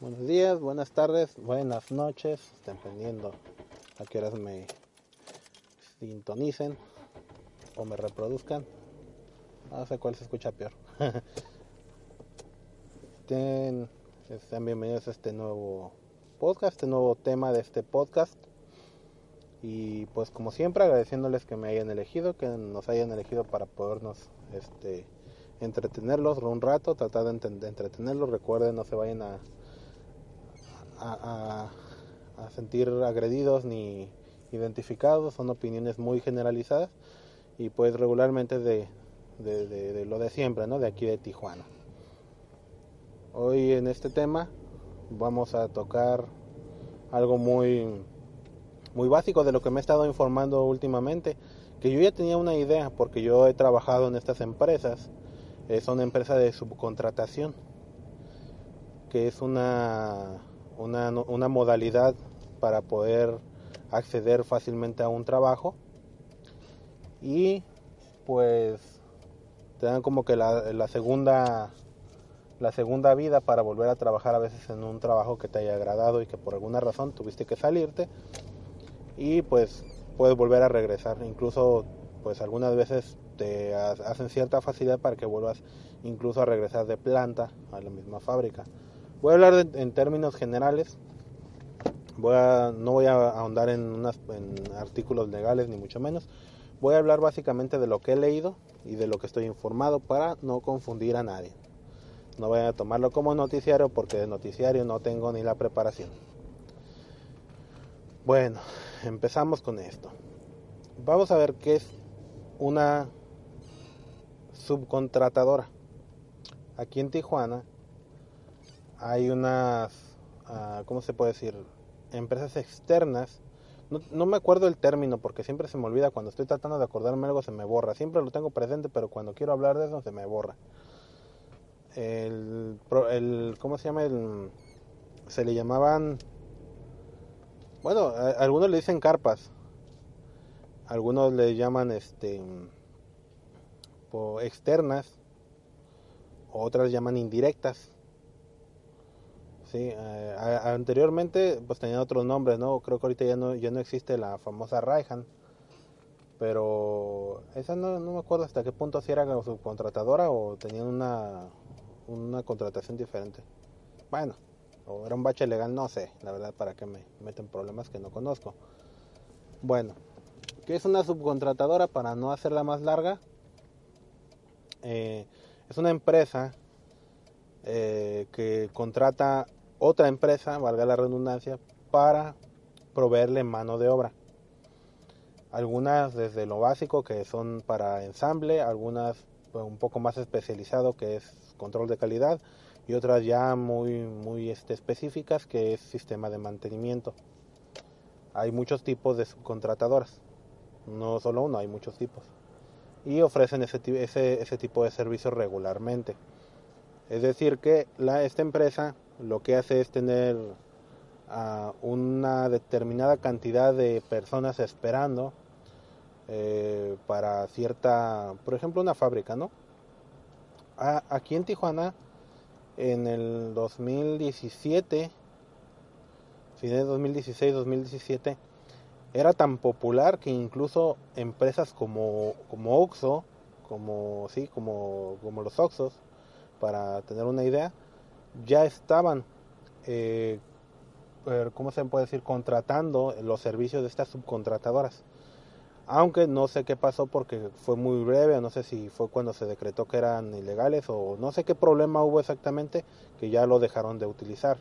Buenos días, buenas tardes, buenas noches, dependiendo a qué horas me sintonicen o me reproduzcan. No sé cuál se escucha peor. Estén, sean bienvenidos a este nuevo podcast, este nuevo tema de este podcast. Y pues como siempre agradeciéndoles que me hayan elegido, que nos hayan elegido para podernos este entretenerlos un rato, tratar de, entretenerlos. Recuerden, no se vayan a, a, sentir agredidos ni identificados, son opiniones muy generalizadas y pues regularmente de, de, lo de siempre, ¿no? De aquí de Tijuana. Hoy en este tema vamos a tocar algo muy muy básico de lo que me he estado informando últimamente, que yo ya tenía una idea porque yo he trabajado en estas empresas es una empresa de subcontratación, que es una, una, una modalidad para poder acceder fácilmente a un trabajo. Y pues te dan como que la, la, segunda la segunda vida para volver a trabajar a veces en un trabajo que te haya agradado y que por alguna razón tuviste que salirte. Y pues puedes volver a regresar. Incluso pues algunas veces te hacen cierta facilidad para que vuelvas incluso a regresar de planta a la misma fábrica. Voy a hablar en términos generales, voy a, no voy a ahondar en, unas, en artículos legales ni mucho menos, voy a hablar básicamente de lo que he leído y de lo que estoy informado para no confundir a nadie. No voy a tomarlo como noticiario porque de noticiario no tengo ni la preparación. Bueno, empezamos con esto. Vamos a ver qué es una subcontratadora. Aquí en Tijuana hay unas, uh, ¿cómo se puede decir? Empresas externas. No, me acuerdo el término porque siempre se me olvida cuando estoy tratando de acordarme algo se me borra. Siempre lo tengo presente pero cuando quiero hablar de eso se me borra. El, el ¿cómo se llama? El, se le llamaban, bueno, algunos le dicen carpas. Algunos le llaman este externas, otras llaman indirectas. Sí, eh, anteriormente pues tenían otros nombres, ¿no? Creo que ahorita ya no, ya no existe la famosa Raihan. Pero esa no, no me acuerdo hasta qué punto si era subcontratadora o tenían una, una contratación diferente. Bueno, o era un bache legal, no sé, la verdad, para qué me meten problemas que no conozco. Bueno, ¿qué es una subcontratadora? Para no hacerla más larga, eh, es una empresa eh, que contrata otra empresa, valga la redundancia, para proveerle mano de obra. Algunas desde lo básico que son para ensamble, algunas pues, un poco más especializado que es control de calidad y otras ya muy muy este, específicas que es sistema de mantenimiento. Hay muchos tipos de subcontratadoras, no solo uno, hay muchos tipos y ofrecen ese, tipo de servicios regularmente. Es decir, que la, esta empresa lo que hace es tener a una determinada cantidad de personas esperando eh, para cierta, por ejemplo, una fábrica, ¿no? aquí en Tijuana, en el 2017, fines de 2016-2017, era tan popular que incluso empresas como, como Oxxo, como, sí, como, como los Oxxos, para tener una idea, ya estaban, eh, ¿cómo se puede decir?, contratando los servicios de estas subcontratadoras. Aunque no sé qué pasó porque fue muy breve, no sé si fue cuando se decretó que eran ilegales o no sé qué problema hubo exactamente que ya lo dejaron de utilizar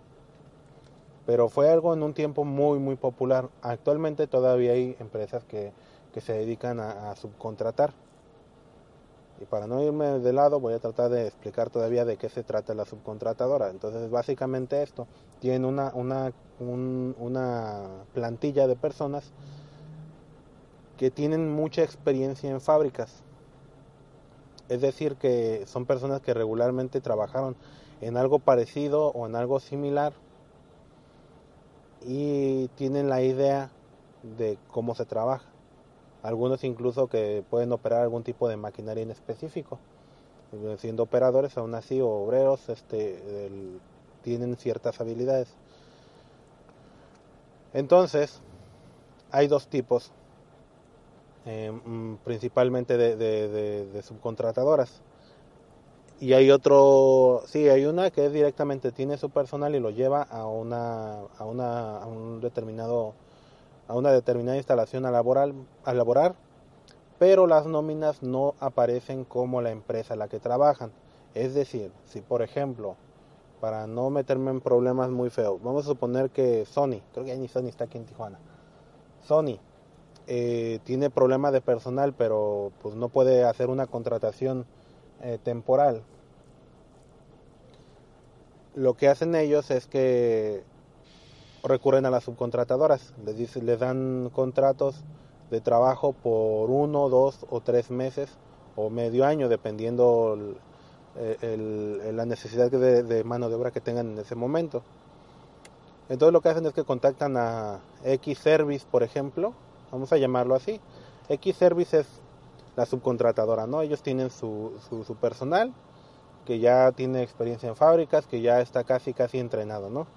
pero fue algo en un tiempo muy muy popular. Actualmente todavía hay empresas que, se dedican a, subcontratar. Y para no irme de lado voy a tratar de explicar todavía de qué se trata la subcontratadora. Entonces básicamente esto tiene una, una, una plantilla de personas que tienen mucha experiencia en fábricas. Es decir, que son personas que regularmente trabajaron en algo parecido o en algo similar y tienen la idea de cómo se trabaja. Algunos incluso que pueden operar algún tipo de maquinaria en específico. Siendo operadores, aún así, obreros, este, tienen ciertas habilidades. Entonces, hay dos tipos, eh, mm, principalmente de, subcontratadoras. Y hay otro, sí, hay una que es directamente tiene su personal y lo lleva a una, a una, a un determinado, a una determinada instalación a laborar, a laborar, pero las nóminas no aparecen como la empresa en la que trabajan. Es decir, si por ejemplo, para no meterme en problemas muy feos, vamos a suponer que Sony, creo que ni Sony está aquí en Tijuana, Sony eh, tiene problemas de personal, pero pues no puede hacer una contratación eh, temporal. Lo que hacen ellos es que recurren a las subcontratadoras, les, dice, les dan contratos de trabajo por uno, dos o tres meses o medio año, dependiendo la necesidad de, mano de obra que tengan en ese momento. Entonces lo que hacen es que contactan a X Service, por ejemplo, vamos a llamarlo así. X Service es la subcontratadora, ¿no? Ellos tienen su, su, personal que ya tiene experiencia en fábricas, que ya está casi casi entrenado, ¿no?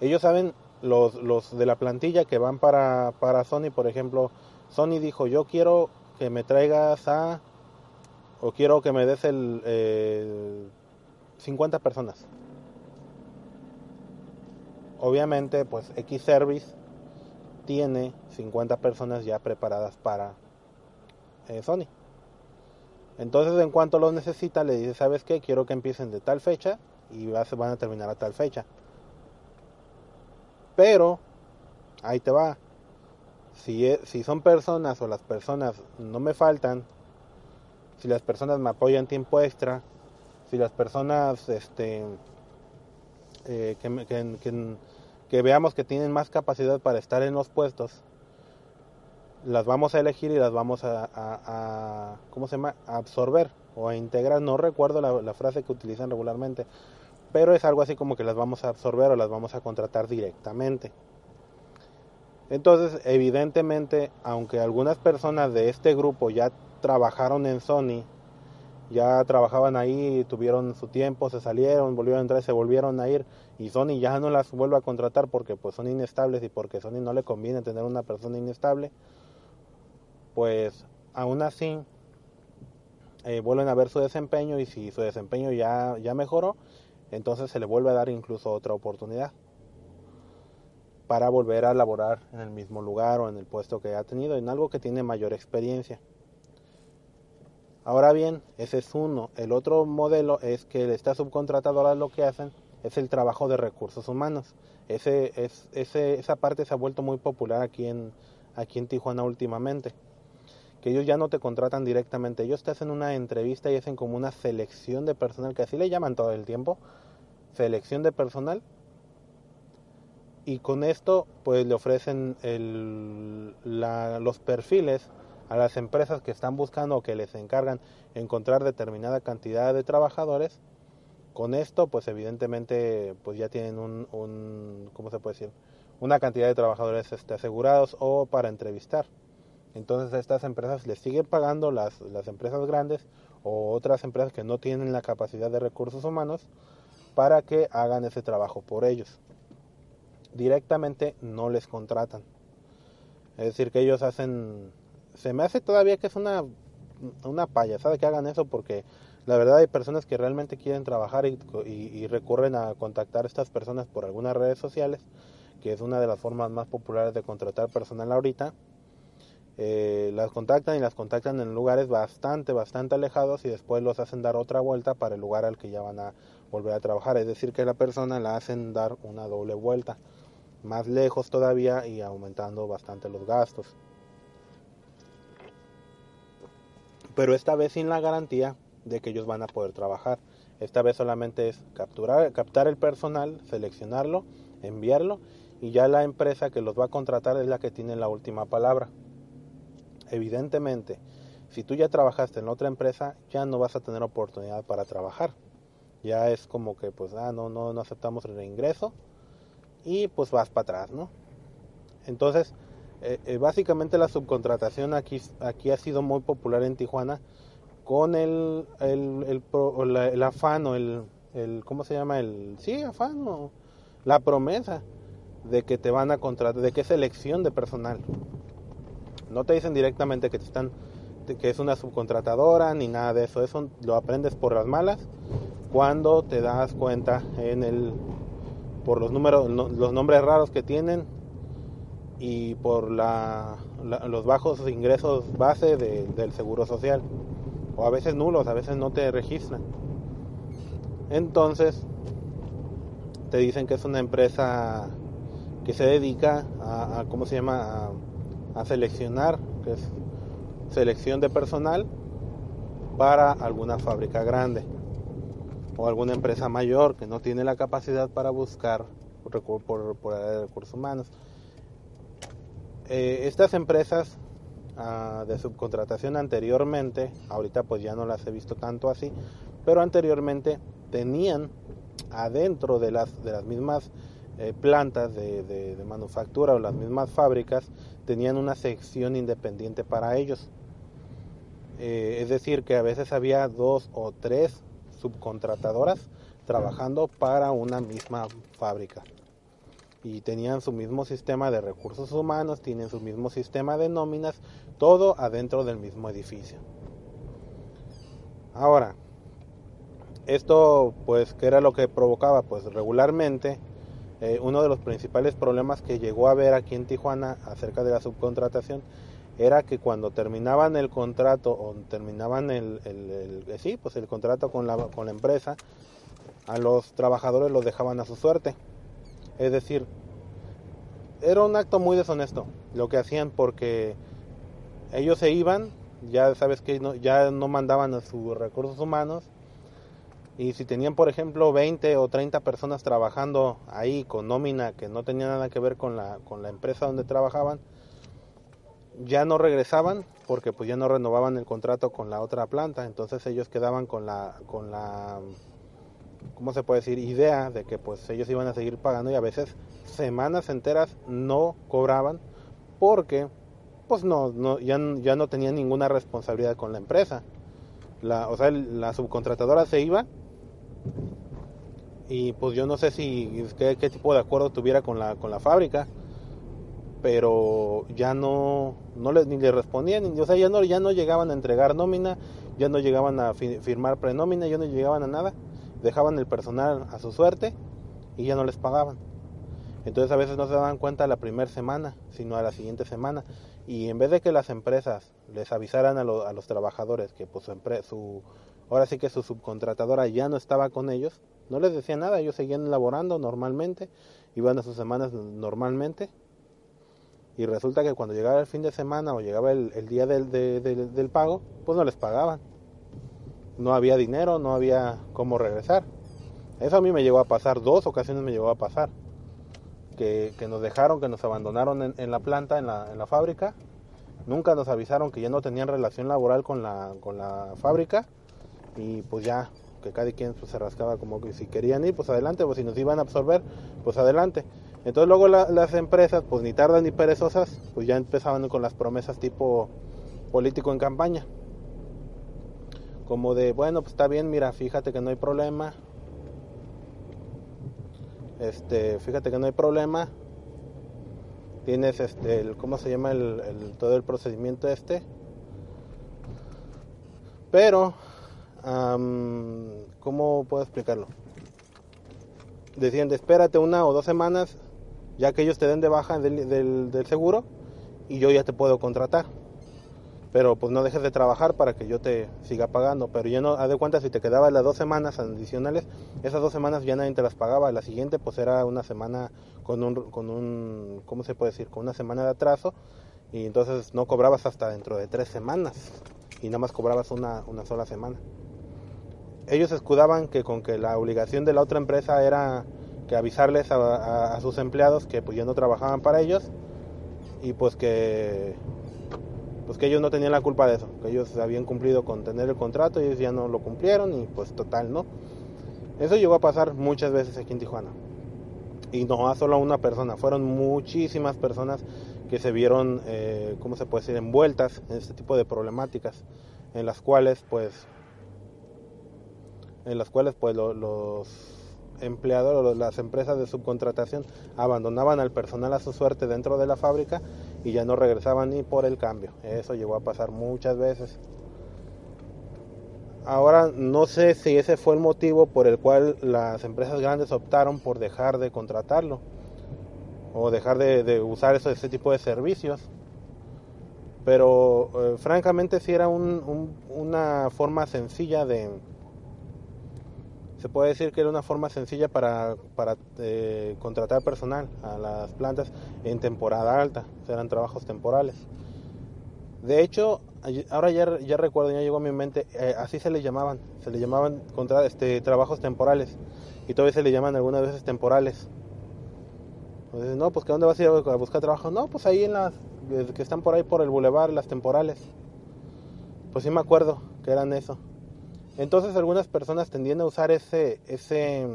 Ellos saben los, los de la plantilla que van para, para Sony, por ejemplo, Sony dijo, yo quiero que me traigas a, o quiero que me des el 50 personas. Obviamente, pues X Service tiene 50 personas ya preparadas para eh, Sony. Entonces, en cuanto lo necesita, le dice, ¿sabes qué? Quiero que empiecen de tal fecha y van a terminar a tal fecha. Pero, ahí te va. Si, e, si son personas o las personas no me faltan, si las personas me apoyan tiempo extra, si las personas este, eh, que, veamos que tienen más capacidad para estar en los puestos, las vamos a elegir y las vamos a, ¿cómo se llama? Absorber o a integrar. No recuerdo la, la, frase que utilizan regularmente, pero es algo así como que las vamos a absorber o las vamos a contratar directamente. Entonces, evidentemente, aunque algunas personas de este grupo ya trabajaron en Sony, ya trabajaban ahí, tuvieron su tiempo, se salieron, volvieron a entrar, se volvieron a ir y Sony ya no las vuelve a contratar porque pues son inestables y porque Sony no le conviene tener una persona inestable, pues aún así eh, vuelven a ver su desempeño y si su desempeño ya, ya mejoró, entonces se le vuelve a dar incluso otra oportunidad para volver a laborar en el mismo lugar o en el puesto que ha tenido, en algo que tiene mayor experiencia. Ahora bien, ese es uno. El otro modelo es que esta subcontratadora lo que hacen es el trabajo de recursos humanos. Ese, es, ese, esa parte se ha vuelto muy popular aquí en, aquí en Tijuana últimamente. Que ellos ya no te contratan directamente, ellos te hacen una entrevista y hacen como una selección de personal, que así le llaman todo el tiempo, selección de personal. Y con esto pues le ofrecen el, los perfiles a las empresas que están buscando o que les encargan encontrar determinada cantidad de trabajadores. Con esto pues evidentemente pues ya tienen un, un ¿cómo se puede decir? una cantidad de trabajadores este, asegurados o para entrevistar entonces a estas empresas les siguen pagando las, las empresas grandes o otras empresas que no tienen la capacidad de recursos humanos para que hagan ese trabajo por ellos. Directamente no les contratan. Es decir, que ellos hacen... Se me hace todavía que es una, una payasada que hagan eso porque la verdad hay personas que realmente quieren trabajar y, y, recurren a contactar a estas personas por algunas redes sociales, que es una de las formas más populares de contratar personal ahorita. Eh, las contactan y las contactan en lugares bastante, bastante alejados y después los hacen dar otra vuelta para el lugar al que ya van a volver a trabajar. Es decir, que la persona la hacen dar una doble vuelta, más lejos todavía y aumentando bastante los gastos. Pero esta vez sin la garantía de que ellos van a poder trabajar. Esta vez solamente es capturar, captar el personal, seleccionarlo, enviarlo y ya la empresa que los va a contratar es la que tiene la última palabra. Evidentemente, si tú ya trabajaste en otra empresa, ya no vas a tener oportunidad para trabajar ya es como que pues ah no no no aceptamos el reingreso y pues vas para atrás no entonces eh, eh, básicamente la subcontratación aquí aquí ha sido muy popular en Tijuana con el el, el, el afán o el el ¿cómo se llama? El sí, afán o la promesa de que te van a contratar, de que es selección de personal. No te dicen directamente que te están que es una subcontratadora ni nada de eso, eso lo aprendes por las malas cuando te das cuenta en el por los números los nombres raros que tienen y por la, los bajos ingresos base del seguro social o a veces nulos, a veces no te registran. Entonces te dicen que es una empresa que se dedica a, ¿cómo se llama? A seleccionar, que es selección de personal para alguna fábrica grande o alguna empresa mayor que no tiene la capacidad para buscar por, por, por recursos humanos. Eh, estas empresas ah, de subcontratación anteriormente, ahorita pues ya no las he visto tanto así, pero anteriormente tenían adentro de las, de las mismas eh, plantas de, manufactura o las mismas fábricas, tenían una sección independiente para ellos. Eh, es decir, que a veces había dos o tres subcontratadoras trabajando para una misma fábrica. Y tenían su mismo sistema de recursos humanos, tienen su mismo sistema de nóminas, todo adentro del mismo edificio. Ahora, esto pues, ¿qué era lo que provocaba? Pues regularmente eh, uno de los principales problemas que llegó a ver aquí en Tijuana acerca de la subcontratación era que cuando terminaban el contrato o terminaban el, eh, sí, pues el contrato con la, con la empresa, a los trabajadores los dejaban a su suerte. Es decir, era un acto muy deshonesto lo que hacían porque ellos se iban, ya sabes que ya no mandaban a sus recursos humanos y si tenían por ejemplo 20 o 30 personas trabajando ahí con nómina que no tenía nada que ver con la, con la empresa donde trabajaban, ya no regresaban porque pues ya no renovaban el contrato con la otra planta, entonces ellos quedaban con la con la ¿cómo se puede decir? idea de que pues ellos iban a seguir pagando y a veces semanas enteras no cobraban porque pues no, no ya, ya no tenían ninguna responsabilidad con la empresa. La, o sea, la subcontratadora se iba y pues yo no sé si qué, qué tipo de acuerdo tuviera con la, con la fábrica pero ya no, no les, ni le respondían, o sea, ya no, ya no llegaban a entregar nómina, ya no llegaban a firmar prenómina, ya no llegaban a nada, dejaban el personal a su suerte y ya no les pagaban. Entonces a veces no se daban cuenta la primera semana, sino a la siguiente semana. Y en vez de que las empresas les avisaran a, a los trabajadores que pues, su, su, ahora sí que su subcontratadora ya no estaba con ellos, no les decía nada, ellos seguían laborando normalmente, iban a sus semanas normalmente y resulta que cuando llegaba el fin de semana o llegaba el, día del, del pago, pues no les pagaban. No había dinero, no había cómo regresar. Eso a mí me llegó a pasar, dos ocasiones me llegó a pasar. Que, que nos dejaron, que nos abandonaron en, en la planta, en la, en la, fábrica. Nunca nos avisaron que ya no tenían relación laboral con la, con la fábrica. Y pues ya, que cada quien pues, se rascaba como que si querían ir, pues adelante, pues si nos iban a absorber, pues adelante. Entonces luego las empresas, pues ni tardan ni perezosas, pues ya empezaban con las promesas tipo político en campaña. Como de, bueno, pues está bien, mira, fíjate que no hay problema. Este, fíjate que no hay problema. Tienes este, el, ¿cómo se llama el, todo el procedimiento este? Pero, ¿cómo puedo explicarlo? Decían, espérate una o dos semanas ya que ellos te den de baja del, seguro y yo ya te puedo contratar. Pero pues no dejes de trabajar para que yo te siga pagando. Pero ya no, haz de cuenta, si te quedaba las dos semanas adicionales, esas dos semanas ya nadie te las pagaba. La siguiente pues era una semana con un, con un ¿cómo se puede decir? Con una semana de atraso. Y entonces no cobrabas hasta dentro de tres semanas. Y nada más cobrabas una, una sola semana. Ellos escudaban que con que la obligación de la otra empresa era que avisarles a, sus empleados que pues ya no trabajaban para ellos y pues que pues que ellos no tenían la culpa de eso, que ellos habían cumplido con tener el contrato y ellos ya no lo cumplieron y pues total, ¿no? Eso llegó a pasar muchas veces aquí en Tijuana. Y no a solo una persona, fueron muchísimas personas que se vieron, eh, ¿cómo se puede decir?, envueltas en este tipo de problemáticas, en las cuales pues en las cuales pues los empleadores, las empresas de subcontratación abandonaban al personal a su suerte dentro de la fábrica y ya no regresaban ni por el cambio. Eso llegó a pasar muchas veces. Ahora no sé si ese fue el motivo por el cual las empresas grandes optaron por dejar de contratarlo o dejar de, usar ese tipo de servicios. Pero eh, francamente si era una forma sencilla de... Se puede decir que era una forma sencilla para, para eh, contratar personal a las plantas en temporada alta. Eran trabajos temporales. De hecho, ahora ya, ya recuerdo, ya llegó a mi mente, eh, así se le llamaban, se le llamaban contra, este, trabajos temporales y todavía se le llaman algunas veces temporales. Entonces, no, pues ¿que dónde vas a ir a buscar trabajo? No, pues ahí en las que están por ahí por el bulevar, las temporales. Pues sí me acuerdo que eran eso. Entonces algunas personas tendían a usar ese, ese,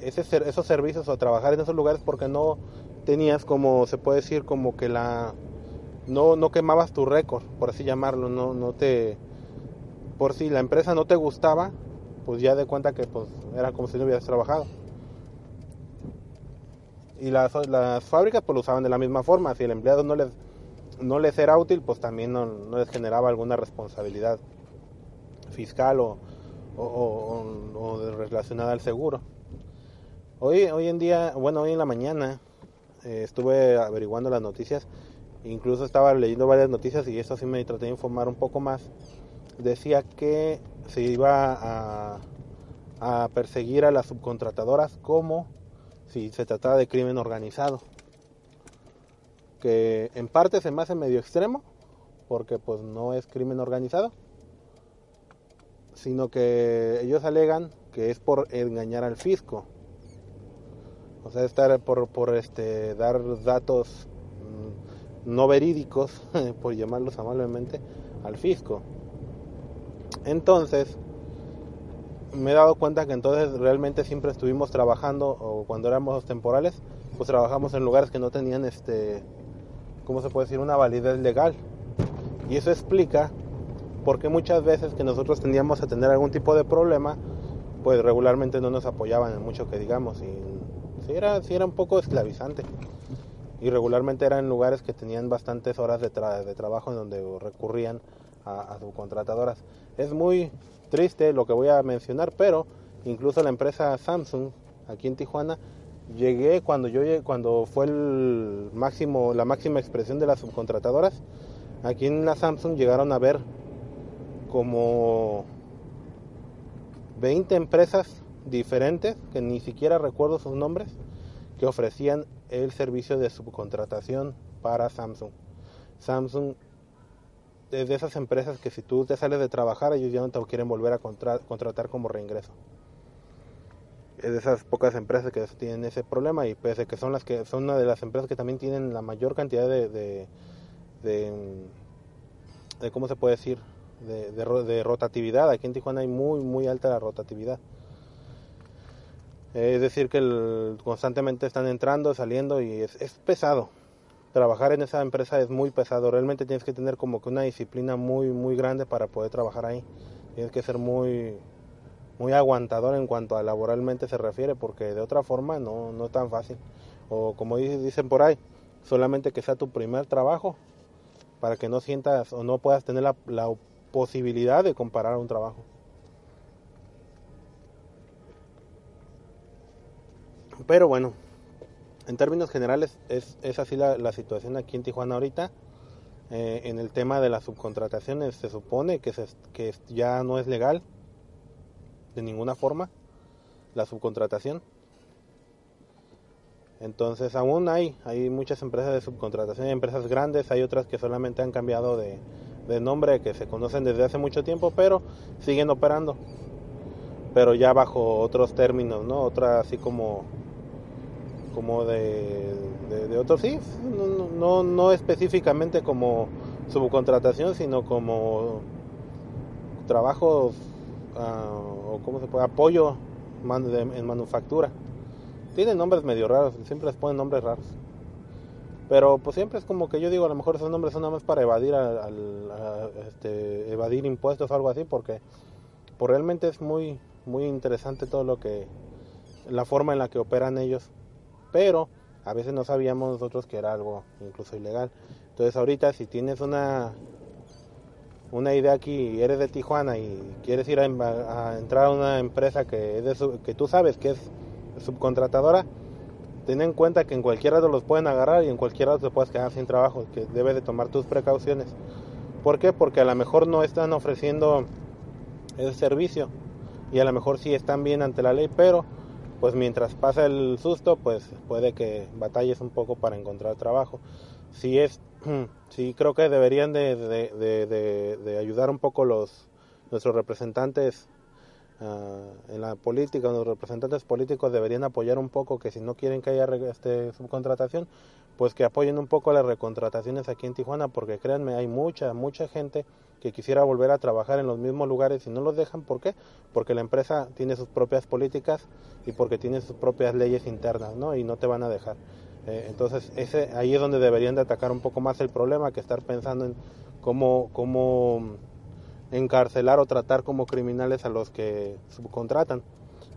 ese, esos servicios o trabajar en esos lugares porque no tenías como, se puede decir, como que la no, no quemabas tu récord, por así llamarlo, no, no te, por si la empresa no te gustaba, pues ya de cuenta que pues era como si no hubieras trabajado. Y las, las fábricas pues lo usaban de la misma forma, si el empleado no les, no les era útil, pues también no, les generaba alguna responsabilidad fiscal o, o, relacionada al seguro. Hoy, hoy en día, bueno, hoy en la mañana eh, estuve averiguando las noticias incluso estaba leyendo varias noticias y eso sí me traté de informar un poco más, decía que se iba a, perseguir a las subcontratadoras como si se tratara de crimen organizado. Que en parte se me hace medio extremo, porque pues no es crimen organizado, sino que ellos alegan que es por engañar al fisco. O sea, estar por, por este, dar datos no verídicos, por llamarlos amablemente, al fisco. Entonces, me he dado cuenta que entonces realmente siempre estuvimos trabajando, o cuando éramos temporales, pues trabajamos en lugares que no tenían, este, ¿cómo se puede decir?, una validez legal. Y eso explica por qué muchas veces que nosotros tendíamos a tener algún tipo de problema, pues regularmente no nos apoyaban en mucho que digamos, y era, sí era un poco esclavizante y regularmente eran lugares que tenían bastantes horas de, de trabajo en donde recurrían a, subcontratadoras. Es muy triste lo que voy a mencionar, pero incluso la empresa Samsung aquí en Tijuana llegué cuando yo cuando fue el máximo la máxima expresión de las subcontratadoras aquí en la Samsung llegaron a ver como 20 empresas diferentes que ni siquiera recuerdo sus nombres que ofrecían el servicio de subcontratación para Samsung. Samsung es de esas empresas que si tú te sales de trabajar, ellos ya no te quieren volver a contratar como reingreso. Es de esas pocas empresas que tienen ese problema y pese que son las que son una de las empresas que también tienen la mayor cantidad de, de, de, cómo se puede decir de, rotatividad. Aquí en Tijuana hay muy muy alta la rotatividad. Es decir, que constantemente están entrando, saliendo y es, pesado. Trabajar en esa empresa es muy pesado. Realmente tienes que tener como que una disciplina muy, muy grande para poder trabajar ahí. Tienes que ser muy, muy aguantador en cuanto a laboralmente se refiere, porque de otra forma no, no es tan fácil. O como dicen por ahí, solamente que sea tu primer trabajo para que no sientas o no puedas tener la, la posibilidad de comparar un trabajo. Pero bueno, en términos generales es, es así la, situación aquí en Tijuana ahorita. Eh, en el tema de las subcontrataciones se supone que, se, que ya no es legal de ninguna forma la subcontratación. Entonces aún hay, hay muchas empresas de subcontratación, hay empresas grandes, hay otras que solamente han cambiado de, de nombre, que se conocen desde hace mucho tiempo, pero siguen operando. Pero ya bajo otros términos, ¿no? Otra así como como de, de, otros, sí, no, no, no específicamente como subcontratación, sino como trabajos ah, o cómo se puede, apoyo en manufactura. Tienen nombres medio raros, siempre les ponen nombres raros. Pero pues siempre es como que yo digo, a lo mejor esos nombres son nada más para evadir al, este, evadir impuestos o algo así, porque pues realmente es muy, muy interesante todo lo que, la forma en la que operan ellos, pero a veces no sabíamos nosotros que era algo incluso ilegal. Entonces ahorita si tienes una una idea aquí eres de Tijuana y quieres ir a, entrar a una empresa que, es que tú sabes que es subcontratadora, ten en cuenta que en cualquier lado los pueden agarrar y en cualquier lado te puedes quedar sin trabajo, que debes de tomar tus precauciones. ¿Por qué? Porque a lo mejor no están ofreciendo ese servicio y a lo mejor sí están bien ante la ley, pero pues mientras pasa el susto, pues puede que batalles un poco para encontrar trabajo. Si es sí creo que deberían de, ayudar un poco los nuestros representantes ah, en la política, los representantes políticos deberían apoyar un poco que si no quieren que haya este, subcontratación, pues que apoyen un poco las recontrataciones aquí en Tijuana, porque créanme, hay mucha, mucha gente que quisiera volver a trabajar en los mismos lugares y no los dejan. ¿Por qué? Porque la empresa tiene sus propias políticas y porque tiene sus propias leyes internas, ¿no? Y no te van a dejar. Eh, entonces, ese, ahí es donde deberían de atacar un poco más el problema que estar pensando en cómo, cómo encarcelar o tratar como criminales a los que subcontratan.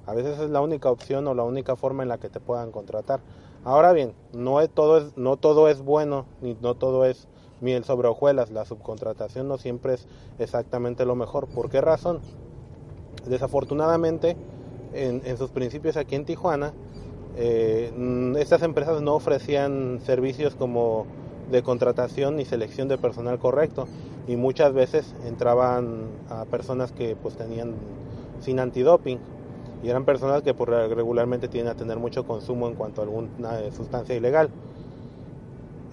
A veces es la única opción o la única forma en la que te puedan contratar. Ahora bien, no, todo, es, no todo es bueno, ni no todo es miel sobre hojuelas. La subcontratación no siempre es exactamente lo mejor. ¿Por qué razón? Desafortunadamente, en, en sus principios aquí en Tijuana, eh, mm, estas empresas no ofrecían servicios como de contratación ni selección de personal correcto. Y muchas veces entraban a personas que pues tenían sin antidoping. Y eran personas que pues, regularmente tienen a tener mucho consumo en cuanto a alguna eh, sustancia ilegal.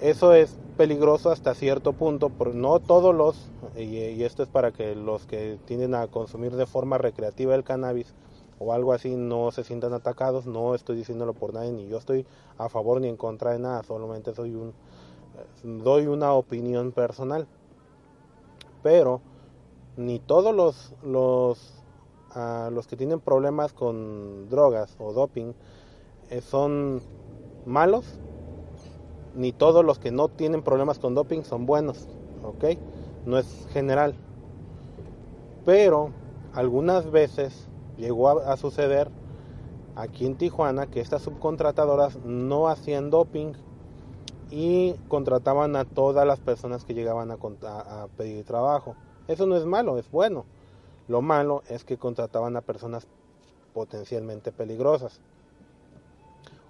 Eso es peligroso hasta cierto punto, pero no todos los, y esto es para que los que tienden a consumir de forma recreativa el cannabis o algo así no se sientan atacados, no estoy diciéndolo por nadie, ni yo estoy a favor ni en contra de nada, solamente soy un, doy una opinión personal. Pero ni todos los, los, ah, los que tienen problemas con drogas o doping eh, son malos, ni todos los que no tienen problemas con doping son buenos, ¿ok? No es general. Pero algunas veces llegó a, suceder aquí en Tijuana que estas subcontratadoras no hacían doping y contrataban a todas las personas que llegaban a, a, pedir trabajo. Eso no es malo, es bueno. Lo malo es que contrataban a personas potencialmente peligrosas.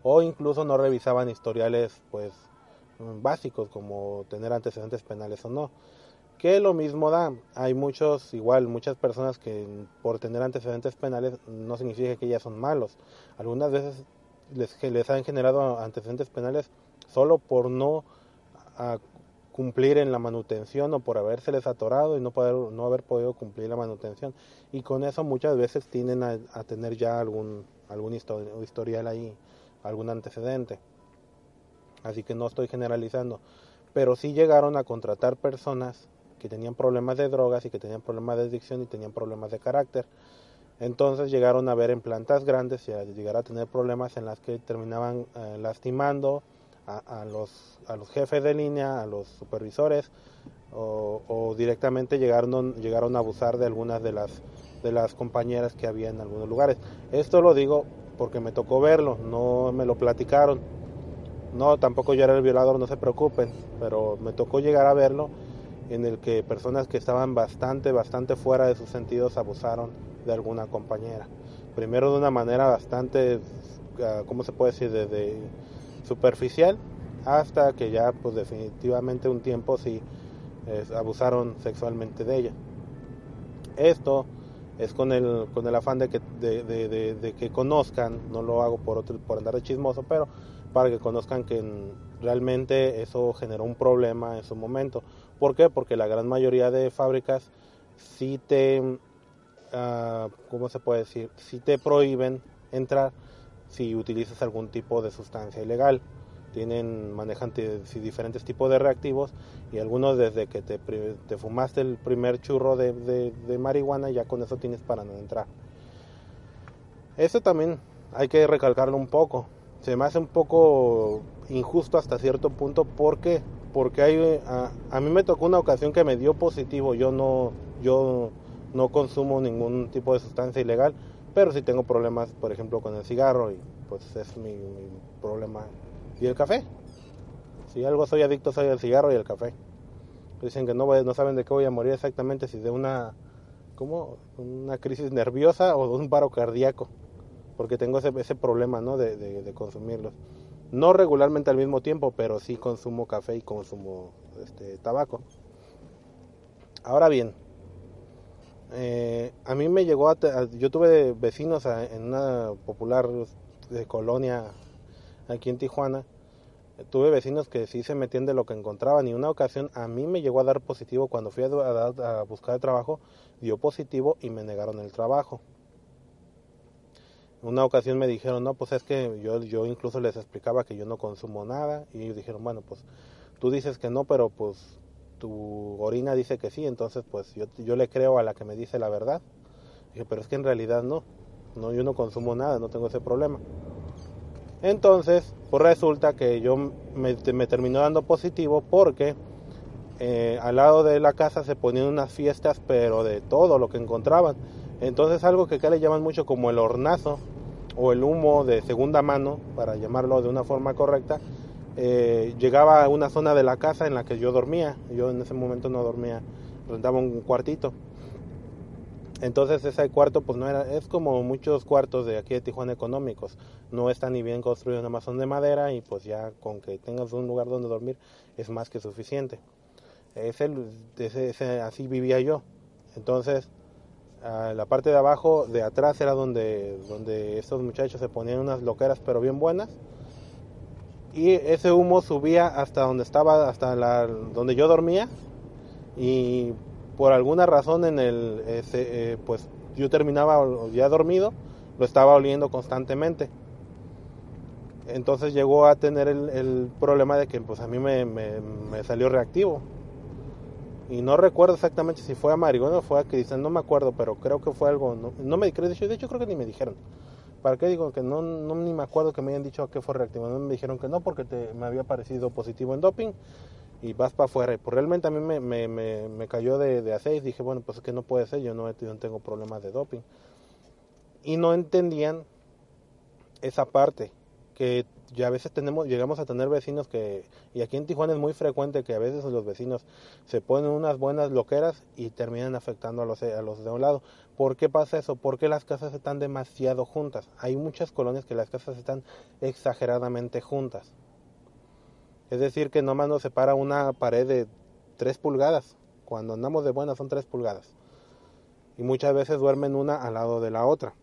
O incluso no revisaban historiales pues básicos como tener antecedentes penales o no que lo mismo da. Hay muchos, igual, muchas personas que por tener antecedentes penales no significa que ya son malos. Algunas veces les, les han generado antecedentes penales solo por no cumplir en la manutención o por habérseles atorado y no, poder, no haber podido cumplir la manutención. Y con eso muchas veces tienden a, tener ya algún, algún historial ahí, algún antecedente. Así que no estoy generalizando. Pero sí llegaron a contratar personas que tenían problemas de drogas y que tenían problemas de adicción y tenían problemas de carácter. Entonces llegaron a ver en plantas grandes y a llegar a tener problemas en las que terminaban eh, lastimando a, los, a los jefes de línea, a los supervisores o, directamente llegaron, llegaron a abusar de algunas de las, de las compañeras que había en algunos lugares. Esto lo digo porque me tocó verlo, no me lo platicaron. No, tampoco yo era el violador, no se preocupen, pero me tocó llegar a verlo en el que personas que estaban bastante, bastante fuera de sus sentidos abusaron de alguna compañera. Primero de una manera bastante, ah, ¿cómo se puede decir?, de, superficial, hasta que ya, pues definitivamente un tiempo sí abusaron sexualmente de ella. Esto es con el, con el afán de que, de, que conozcan, no lo hago por, otro, por andar de chismoso, pero para que conozcan que realmente eso generó un problema en su momento. ¿Por qué? Porque la gran mayoría de fábricas sí te, uh, ¿cómo se puede decir? Sí te prohíben entrar si utilizas algún tipo de sustancia ilegal. Tienen, manejan diferentes tipos de reactivos y algunos desde que te, te fumaste el primer churro de, de marihuana ya con eso tienes para no entrar. Eso también hay que recalcarlo un poco. Se me hace un poco injusto hasta cierto punto porque porque hay a, mí me tocó una ocasión que me dio positivo yo no yo no consumo ningún tipo de sustancia ilegal, pero sí tengo problemas, por ejemplo, con el cigarro y pues es mi, problema. Y el café. Si algo soy adicto soy el cigarro y el café. Dicen que no, no saben de qué voy a morir exactamente, si de una, ¿cómo? una crisis nerviosa o de un paro cardíaco, porque tengo ese, problema ¿no? de, de, consumirlos. No regularmente al mismo tiempo, pero sí consumo café y consumo este, tabaco. Ahora bien, eh, a mí me llegó a, yo tuve vecinos en una popular de colonia aquí en Tijuana. Tuve vecinos que sí se metían de lo que encontraban y una ocasión a mí me llegó a dar positivo cuando fui a, a, buscar trabajo dio positivo y me negaron el trabajo. Una ocasión me dijeron no pues es que yo yo incluso les explicaba que yo no consumo nada y ellos dijeron bueno pues tú dices que no pero pues tu orina dice que sí, entonces pues yo, yo le creo a la que me dice la verdad. Pero es que en realidad no, no, yo no consumo nada, no tengo ese problema. Entonces, pues resulta que yo me, me terminó dando positivo porque eh, al lado de la casa se ponían unas fiestas, pero de todo lo que encontraban. Entonces algo que acá le llaman mucho como el hornazo o el humo de segunda mano, para llamarlo de una forma correcta, eh, llegaba a una zona de la casa en la que yo dormía. Yo en ese momento no dormía, rentaba un cuartito. Entonces ese cuarto pues no era, es como muchos cuartos de aquí de Tijuana económicos, no está ni bien construido, nada más son de madera y pues ya con que tengas un lugar donde dormir es más que suficiente. Ese, ese, así vivía yo. Entonces la parte de abajo, de atrás era donde, donde estos muchachos se ponían unas loqueras pero bien buenas y ese humo subía hasta donde estaba, hasta la, donde yo dormía y por alguna razón eh, pues yo terminaba ya dormido, lo estaba oliendo constantemente. Entonces llegó a tener el, problema de que pues a mí me, salió reactivo. Y no recuerdo exactamente si fue a marihuana o fue a cristal, no me acuerdo, pero creo que fue algo, no, me de de hecho creo que ni me dijeron. ¿Para qué digo que no, no ni me acuerdo que me hayan dicho que fue reactivo? me dijeron que no porque me había parecido positivo en doping y vas para afuera. Pues realmente a mí me, cayó de, de a seis. Dije, bueno, pues es que no puede ser, yo no, yo no tengo problemas de doping. Y no entendían esa parte que ya a veces tenemos, llegamos a tener vecinos que, y aquí en Tijuana es muy frecuente que a veces los vecinos se ponen unas buenas loqueras y terminan afectando a los, a los de un lado. ¿Por qué pasa eso? Porque las casas están demasiado juntas. Hay muchas colonias que las casas están exageradamente juntas. Es decir, que nomás nos separa una pared de 3 pulgadas. Cuando andamos de buenas son 3 pulgadas. Y muchas veces duermen una al lado de la otra.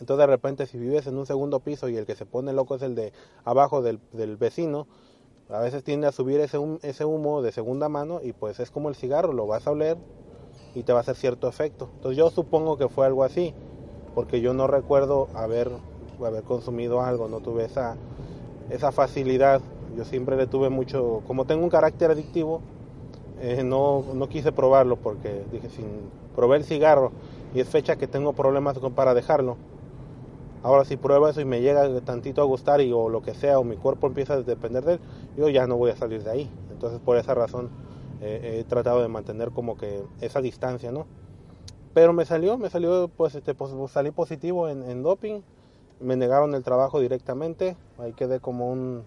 Entonces de repente si vives en un segundo piso y el que se pone loco es el de abajo del, vecino, a veces tiende a subir ese, ese humo de segunda mano y pues es como el cigarro, lo vas a oler y te va a hacer cierto efecto. Entonces yo supongo que fue algo así, porque yo no recuerdo haber, haber consumido algo, no tuve esa, esa facilidad. Yo siempre le tuve mucho, como tengo un carácter adictivo, eh, no, no quise probarlo porque dije, sin probé el cigarro y es fecha que tengo problemas para dejarlo, Ahora si pruebo eso y me llega tantito a gustar y o lo que sea, o mi cuerpo empieza a depender de él, yo ya no voy a salir de ahí. Entonces por esa razón eh, he tratado de mantener como que esa distancia, ¿no? Pero me salió, me salió, pues, este, pues, salí positivo en, en, doping, me negaron el trabajo directamente, ahí quedé como un,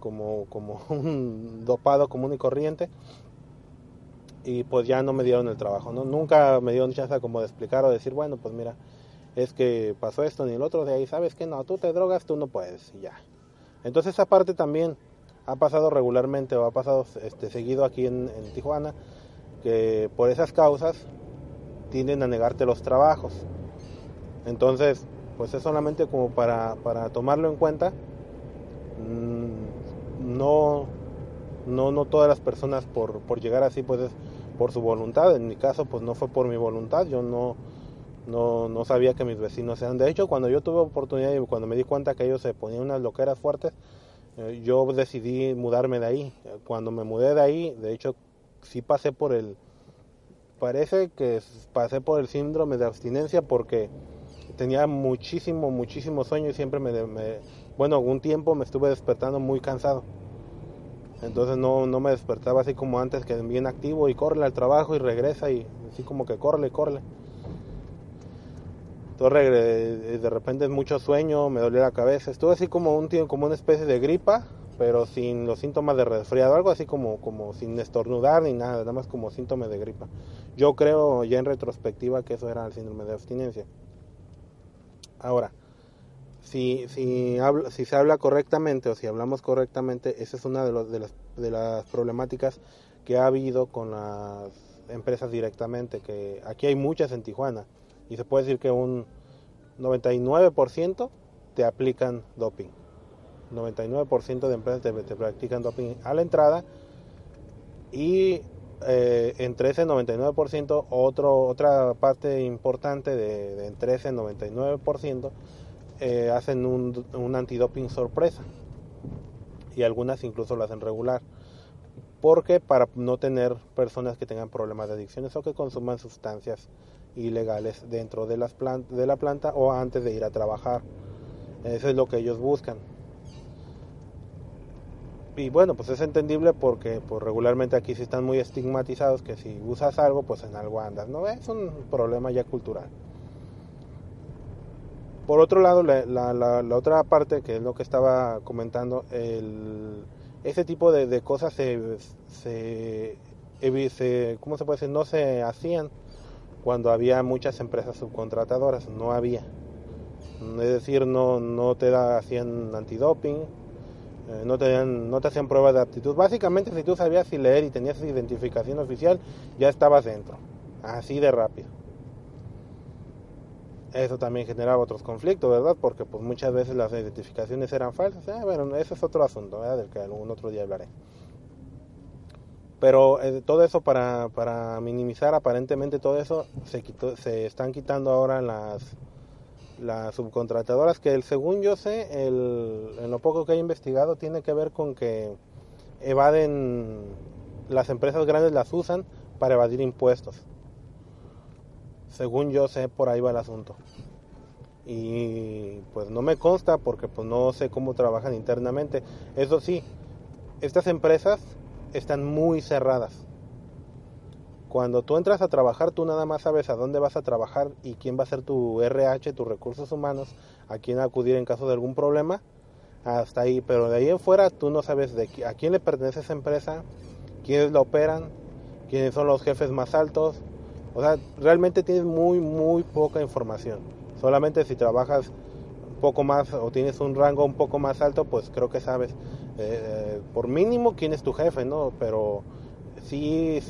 como, como un dopado común y corriente y pues ya no me dieron el trabajo, ¿no? Nunca me dieron chance como de explicar o decir, bueno, pues mira, es que pasó esto ni el otro, de ahí sabes que no, tú te drogas, tú no puedes y ya. Entonces esa parte también ha pasado regularmente o ha pasado este, seguido aquí en, Tijuana, que por esas causas tienden a negarte los trabajos. Entonces, pues es solamente como para, para tomarlo en cuenta. Mm, no, no, no todas las personas por, por llegar así, pues es por su voluntad. En mi caso, pues no fue por mi voluntad. Yo no, no, no sabía que mis vecinos eran. De hecho, cuando yo tuve oportunidad y cuando me di cuenta que ellos se ponían unas loqueras fuertes, eh, yo decidí mudarme de ahí. Cuando me mudé de ahí, de hecho, sí pasé por el... Parece que pasé por el síndrome de abstinencia porque tenía muchísimo, muchísimo sueño y siempre me, me bueno, un tiempo me estuve despertando muy cansado. Entonces no, no me despertaba así como antes, que bien activo y corre al trabajo y regresa y así como que corre, corre. Entonces de repente mucho sueño, me dolía la cabeza. Estuve así como un como una especie de gripa, pero sin los síntomas de resfriado, algo así como, como sin estornudar ni nada, nada más como síntomas de gripa. Yo creo ya en retrospectiva que eso era el síndrome de abstinencia. Ahora, si, si, si se habla correctamente o si hablamos correctamente, esa es una de, los, de, las, de las problemáticas que ha habido con las empresas directamente, que aquí hay muchas en Tijuana y se puede decir que un 99% te aplican doping. 99% de empresas te, practican doping a la entrada y eh, entre ese 99% otro, otra parte importante de, de entre ese 99% eh, hacen un, un antidoping sorpresa y algunas incluso lo hacen regular porque para no tener personas que tengan problemas de adicciones o que consuman sustancias ilegales dentro de, las de la planta o antes de ir a trabajar. Eso es lo que ellos buscan. Y bueno, pues es entendible porque pues, regularmente aquí sí están muy estigmatizados que si usas algo, pues en algo andas. No es un problema ya cultural. Por otro lado, la, la, otra parte, que es lo que estaba comentando, el, ese tipo de, de cosas se, se, se, ¿cómo se puede decir? No se hacían cuando había muchas empresas subcontratadoras, no había. Es decir, no, no te hacían antidoping, eh, no, te, no te hacían pruebas de aptitud. Básicamente, si tú sabías si leer y tenías identificación oficial, ya estabas dentro. Así de rápido. Eso también generaba otros conflictos, ¿verdad? Porque pues muchas veces las identificaciones eran falsas. Eh, bueno, ese es otro asunto, ¿verdad? Del que algún otro día hablaré. Pero eh, todo eso para, para, minimizar aparentemente todo eso se, quitó, se están quitando ahora las, las subcontratadoras que el, según yo sé, el, en lo poco que he investigado tiene que ver con que evaden, las empresas grandes las usan para evadir impuestos. Según yo sé, por ahí va el asunto. Y pues no me consta porque pues no sé cómo trabajan internamente. Eso sí, estas empresas están muy cerradas. Cuando tú entras a trabajar, tú nada más sabes a dónde vas a trabajar y quién va a ser tu RH, tus recursos humanos, a quién acudir en caso de algún problema. Hasta ahí, pero de ahí en fuera tú no sabes de a quién le pertenece esa empresa, quiénes la operan, quiénes son los jefes más altos. O sea, realmente tienes muy, muy poca información. Solamente si trabajas un poco más o tienes un rango un poco más alto, pues creo que sabes. Eh, por mínimo quién es tu jefe, ¿no? Pero sí,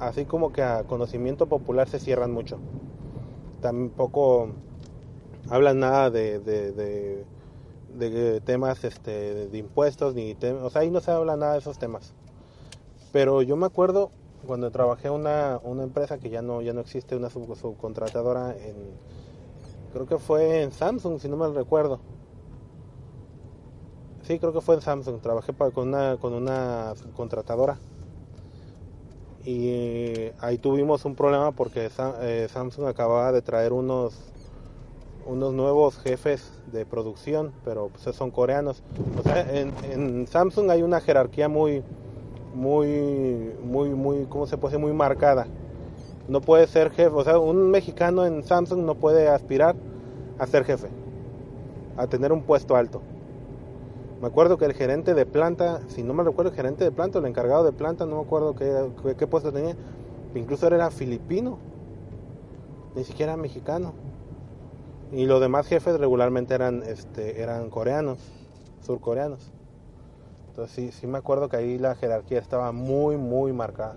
así como que a conocimiento popular se cierran mucho. Tampoco hablan nada de, de, temas este, de impuestos, ni o sea, ahí no se habla nada de esos temas. Pero yo me acuerdo cuando trabajé en una, una empresa que ya no, ya no existe, una subcontratadora en, creo que fue en Samsung, si no me recuerdo Sí, creo que fue en Samsung. Trabajé con una, con una contratadora. Y ahí tuvimos un problema porque eh, Samsung acababa de traer unos, unos nuevos jefes de producción, pero pues son coreanos. O sea, en, Samsung hay una jerarquía muy, muy, muy, muy, ¿cómo se puede? Muy marcada. No puede ser jefe, o sea, un mexicano en Samsung no puede aspirar a ser jefe, a tener un puesto alto. Me acuerdo que el gerente de planta, si no me recuerdo, el gerente de planta, el encargado de planta, no me acuerdo qué, qué, puesto tenía, incluso era filipino, ni siquiera mexicano. Y los demás jefes regularmente eran, este, eran coreanos, surcoreanos. Entonces sí, sí me acuerdo que ahí la jerarquía estaba muy, muy marcada.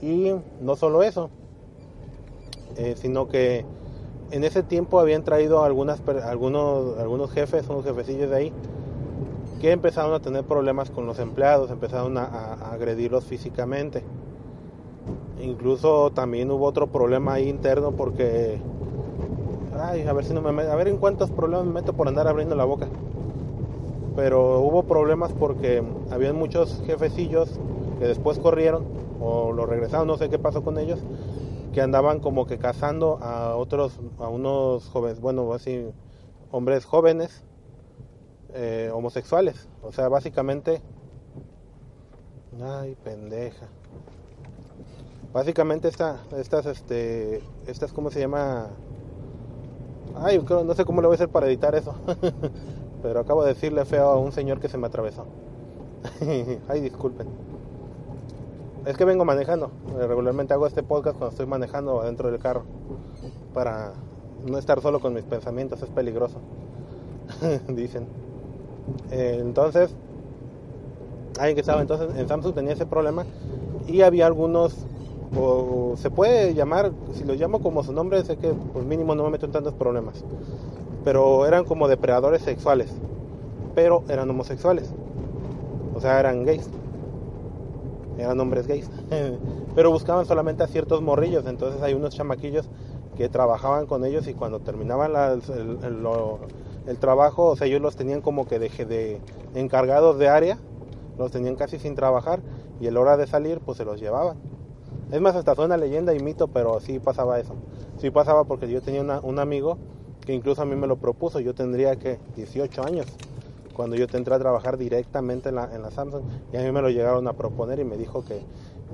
Y no solo eso, eh, sino que en ese tiempo habían traído algunas, algunos, algunos jefes, unos jefecillos de ahí, que empezaron a tener problemas con los empleados, empezaron a, agredirlos físicamente. Incluso también hubo otro problema interno porque ay, a ver si no me a ver en cuántos problemas me meto por andar abriendo la boca. Pero hubo problemas porque habían muchos jefecillos que después corrieron o lo regresaron, no sé qué pasó con ellos, que andaban como que cazando a otros, a unos jóvenes, bueno, así, hombres jóvenes eh, homosexuales. O sea, básicamente Ay, pendeja. Básicamente esta, estas, este, estas, ¿cómo se llama? Ay, no sé cómo le voy a hacer para editar eso. Pero acabo de decirle feo a un señor que se me atravesó. Ay, disculpen. Es que vengo manejando. Regularmente hago este podcast cuando estoy manejando adentro del carro. Para no estar solo con mis pensamientos, es peligroso. Dicen. Eh, entonces, alguien que estaba entonces en Samsung tenía ese problema y había algunos o se puede llamar, si lo llamo como su nombre, sé que pues mínimo no me meto en tantos problemas. Pero eran como depredadores sexuales, pero eran homosexuales. O sea, eran gays. Eran hombres gays. pero buscaban solamente a ciertos morrillos, entonces hay unos chamaquillos que trabajaban con ellos y cuando terminaban el, trabajo, o sea, ellos los tenían como que de, de encargados de área, los tenían casi sin trabajar y a la hora de salir pues se los llevaban. Es más, hasta fue una leyenda y mito, pero sí pasaba eso. Sí pasaba porque yo tenía un amigo que incluso a mí me lo propuso. Yo tendría que 18 años cuando yo entré a trabajar directamente en la, en la Samsung y a mí me lo llegaron a proponer y me dijo que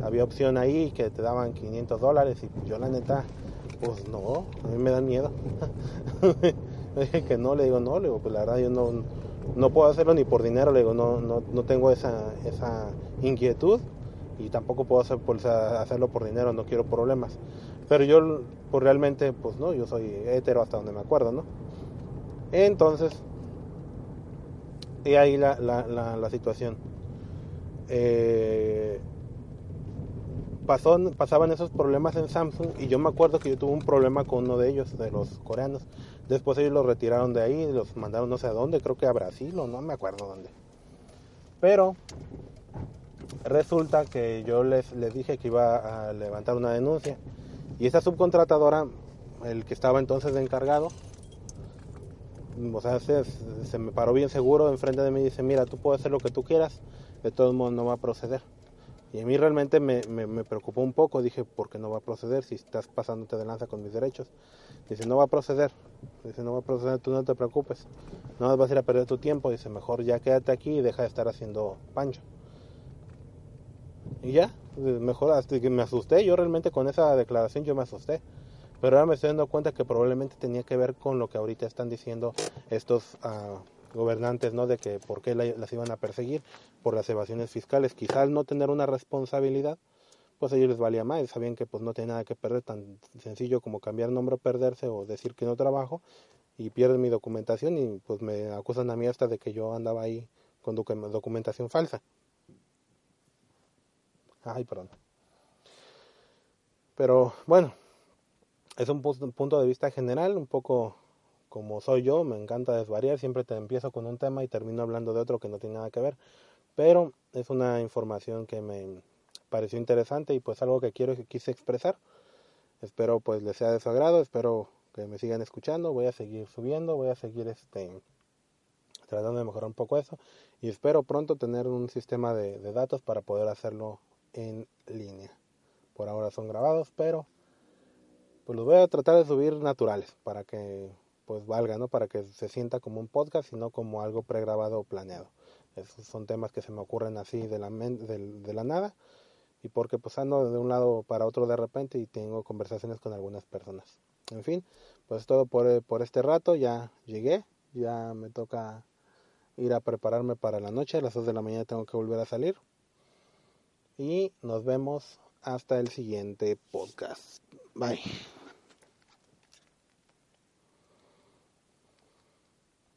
había opción ahí que te daban 500 dólares y yo la neta pues no, a mí me da miedo le dije que no, le digo no, le digo pues la verdad yo no, no puedo hacerlo ni por dinero, le digo no, no, no tengo esa, esa inquietud y tampoco puedo por, hacerlo por dinero, no quiero problemas. Pero yo, pues realmente, pues no, yo soy hetero hasta donde me acuerdo, ¿no? Entonces, y ahí la, la, la, situación. Eh, pasaban esos problemas en Samsung y yo me acuerdo que yo tuve un problema con uno de ellos, de los coreanos. Después ellos los retiraron de ahí, los mandaron no sé a dónde, creo que a Brasil o no me acuerdo dónde. Pero resulta que yo les, les dije que iba a levantar una denuncia y esa subcontratadora, el que estaba entonces encargado, o sea, se, se, me paró bien seguro enfrente de mí y dice, mira, tú puedes hacer lo que tú quieras, de todos modos no va a proceder. Y a mí realmente me, me, preocupó un poco, dije, ¿por qué no va a proceder si estás pasándote de lanza con mis derechos? Dice, no va a proceder, dice, no va a proceder, tú no te preocupes, no vas a ir a perder tu tiempo, dice, mejor ya quédate aquí y deja de estar haciendo pancho. Y ya, mejor hasta que me asusté, yo realmente con esa declaración yo me asusté. Pero ahora me estoy dando cuenta que probablemente tenía que ver con lo que ahorita están diciendo estos uh, gobernantes, ¿no? De que por qué las iban a perseguir por las evasiones fiscales. Quizá no tener una responsabilidad, pues a ellos les valía más. Sabían que pues no tenía nada que perder, tan sencillo como cambiar nombre perderse o decir que no trabajo y pierden mi documentación y pues me acusan a mí hasta de que yo andaba ahí con documentación falsa. Ay, perdón. Pero bueno, es un punto de vista general, un poco como soy yo, me encanta desvariar, siempre te empiezo con un tema y termino hablando de otro que no tiene nada que ver, pero es una información que me pareció interesante y pues algo que quiero que quise expresar. Espero pues les sea de su agrado, espero que me sigan escuchando, voy a seguir subiendo, voy a seguir este tratando de mejorar un poco eso y espero pronto tener un sistema de, de datos para poder hacerlo en línea. Por ahora son grabados, pero pues los voy a tratar de subir naturales para que pues valga, ¿no? Para que se sienta como un podcast y no como algo pregrabado o planeado. Esos son temas que se me ocurren así de la, de, la nada y porque pues ando de un lado para otro de repente y tengo conversaciones con algunas personas. En fin, pues todo por, por este rato, ya llegué, ya me toca ir a prepararme para la noche, a las 2 de la mañana tengo que volver a salir y nos vemos hasta el siguiente podcast. Bye.